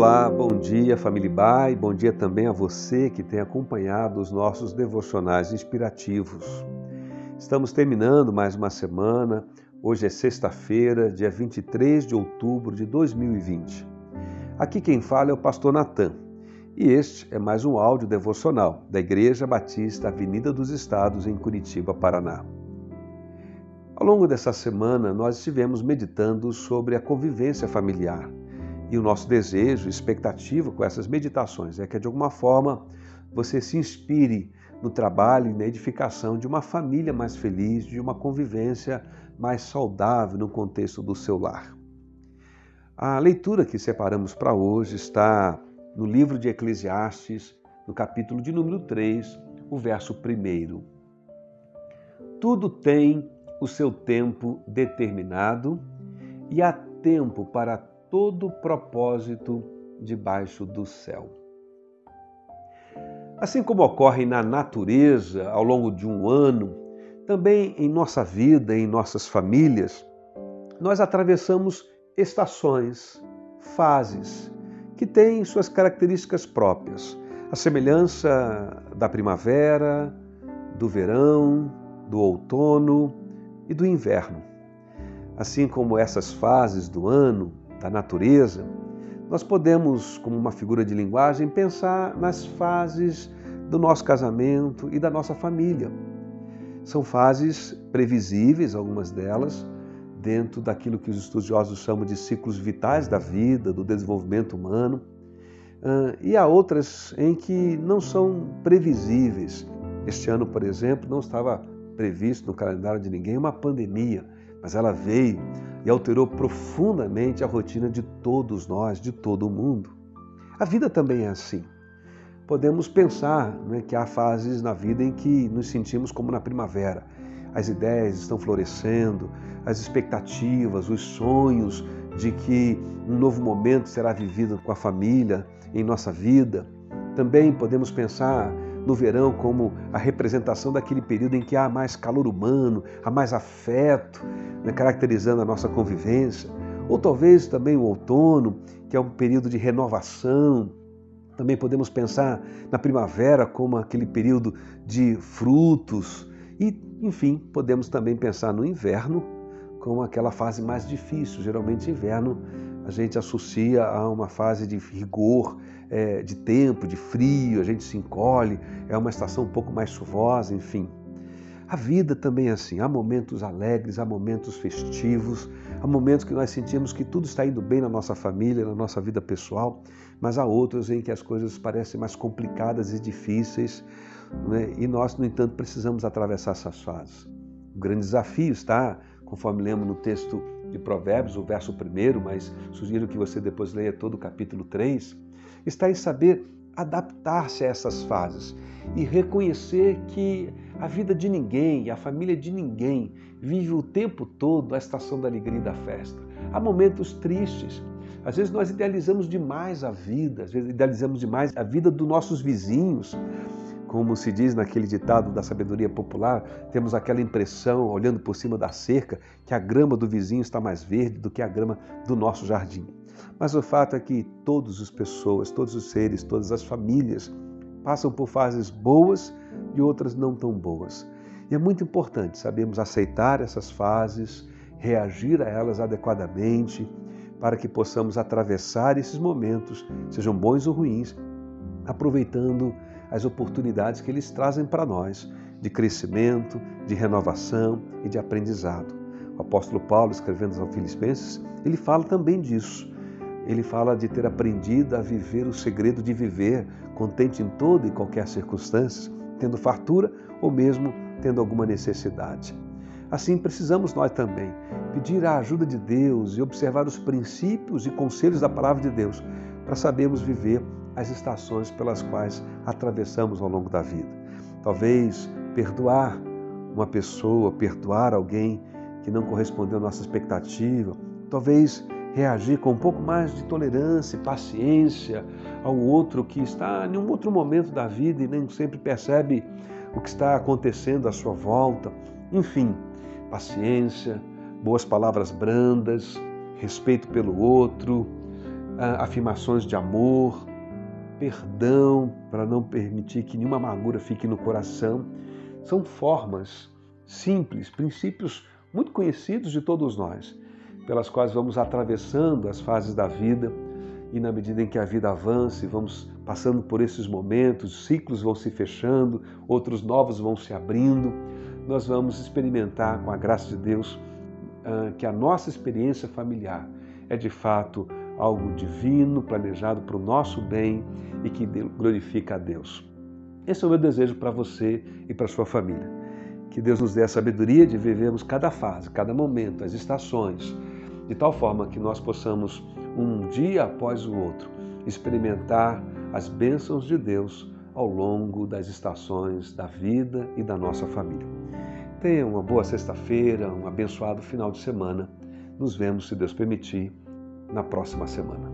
Olá, bom dia família Bai, bom dia também a você que tem acompanhado os nossos devocionais inspirativos. Estamos terminando mais uma semana, hoje é sexta-feira, dia 23 de outubro de 2020. Aqui quem fala é o pastor Natan e este é mais um áudio devocional da Igreja Batista Avenida dos Estados em Curitiba, Paraná. Ao longo dessa semana, nós estivemos meditando sobre a convivência familiar e o nosso desejo, expectativa com essas meditações é que de alguma forma você se inspire no trabalho e na edificação de uma família mais feliz, de uma convivência mais saudável no contexto do seu lar. A leitura que separamos para hoje está no livro de Eclesiastes, no capítulo de número 3, o verso 1. Tudo tem o seu tempo determinado e há tempo para todo propósito debaixo do céu. Assim como ocorre na natureza ao longo de um ano, também em nossa vida, em nossas famílias, nós atravessamos estações, fases, que têm suas características próprias. A semelhança da primavera, do verão, do outono e do inverno. Assim como essas fases do ano da natureza, nós podemos, como uma figura de linguagem, pensar nas fases do nosso casamento e da nossa família. São fases previsíveis, algumas delas, dentro daquilo que os estudiosos chamam de ciclos vitais da vida, do desenvolvimento humano. E há outras em que não são previsíveis. Este ano, por exemplo, não estava previsto no calendário de ninguém uma pandemia, mas ela veio e alterou profundamente a rotina de todos nós, de todo o mundo. A vida também é assim. Podemos pensar né, que há fases na vida em que nos sentimos como na primavera. As ideias estão florescendo, as expectativas, os sonhos de que um novo momento será vivido com a família em nossa vida. Também podemos pensar no verão como a representação daquele período em que há mais calor humano, há mais afeto, né, caracterizando a nossa convivência. Ou talvez também o outono, que é um período de renovação. Também podemos pensar na primavera como aquele período de frutos. E, enfim, podemos também pensar no inverno como aquela fase mais difícil. Geralmente, inverno a gente associa a uma fase de rigor, é, de tempo, de frio, a gente se encolhe, é uma estação um pouco mais chuvosa, enfim. A vida também é assim, há momentos alegres, há momentos festivos, há momentos que nós sentimos que tudo está indo bem na nossa família, na nossa vida pessoal, mas há outros em que as coisas parecem mais complicadas e difíceis, né? e nós, no entanto, precisamos atravessar essas fases. O grande desafio está, conforme lemos no texto de Provérbios, o verso primeiro, mas sugiro que você depois leia todo o capítulo 3, está em saber adaptar-se a essas fases e reconhecer que a vida de ninguém a família de ninguém vive o tempo todo a estação da alegria e da festa. Há momentos tristes. Às vezes nós idealizamos demais a vida, às vezes idealizamos demais a vida dos nossos vizinhos, como se diz naquele ditado da sabedoria popular, temos aquela impressão, olhando por cima da cerca, que a grama do vizinho está mais verde do que a grama do nosso jardim. Mas o fato é que todas as pessoas, todos os seres, todas as famílias passam por fases boas e outras não tão boas. E é muito importante sabermos aceitar essas fases, reagir a elas adequadamente, para que possamos atravessar esses momentos, sejam bons ou ruins, aproveitando as oportunidades que eles trazem para nós de crescimento, de renovação e de aprendizado. O apóstolo Paulo, escrevendo aos Filipenses, ele fala também disso. Ele fala de ter aprendido a viver o segredo de viver contente em toda e qualquer circunstância, tendo fartura ou mesmo tendo alguma necessidade. Assim precisamos nós também pedir a ajuda de Deus e observar os princípios e conselhos da palavra de Deus para sabermos viver as estações pelas quais atravessamos ao longo da vida. Talvez perdoar uma pessoa, perdoar alguém que não correspondeu à nossa expectativa, talvez reagir com um pouco mais de tolerância e paciência ao outro que está em um outro momento da vida e nem sempre percebe o que está acontecendo à sua volta. Enfim, paciência, boas palavras brandas, respeito pelo outro, ah, afirmações de amor, perdão para não permitir que nenhuma amargura fique no coração. São formas simples, princípios muito conhecidos de todos nós, pelas quais vamos atravessando as fases da vida e na medida em que a vida avança e vamos passando por esses momentos, ciclos vão se fechando, outros novos vão se abrindo, nós vamos experimentar com a graça de Deus ah, que a nossa experiência familiar é de fato algo divino, planejado para o nosso bem e que glorifica a Deus. Esse é o meu desejo para você e para sua família. Que Deus nos dê a sabedoria de vivermos cada fase, cada momento, as estações, de tal forma que nós possamos, um dia após o outro, experimentar as bênçãos de Deus ao longo das estações da vida e da nossa família. Tenha uma boa sexta-feira, um abençoado final de semana. Nos vemos, se Deus permitir, na próxima semana.